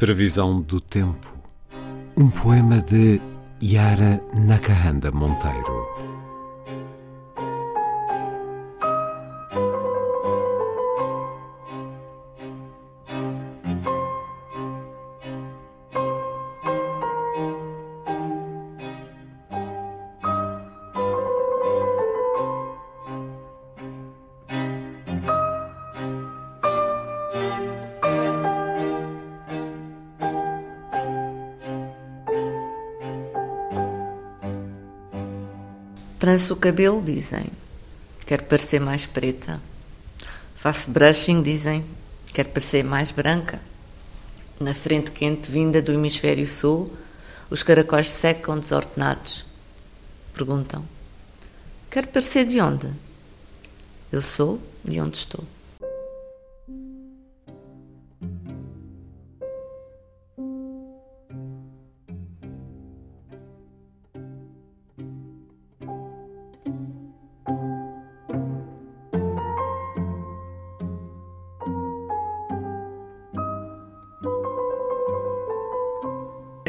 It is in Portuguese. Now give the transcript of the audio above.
Previsão do Tempo. Um poema de Yara Nakahanda Monteiro. Tranço o cabelo, dizem. Quero parecer mais preta. Faço brushing, dizem. Quero parecer mais branca. Na frente quente vinda do hemisfério sul, os caracóis secam desordenados. Perguntam: Quero parecer de onde? Eu sou de onde estou.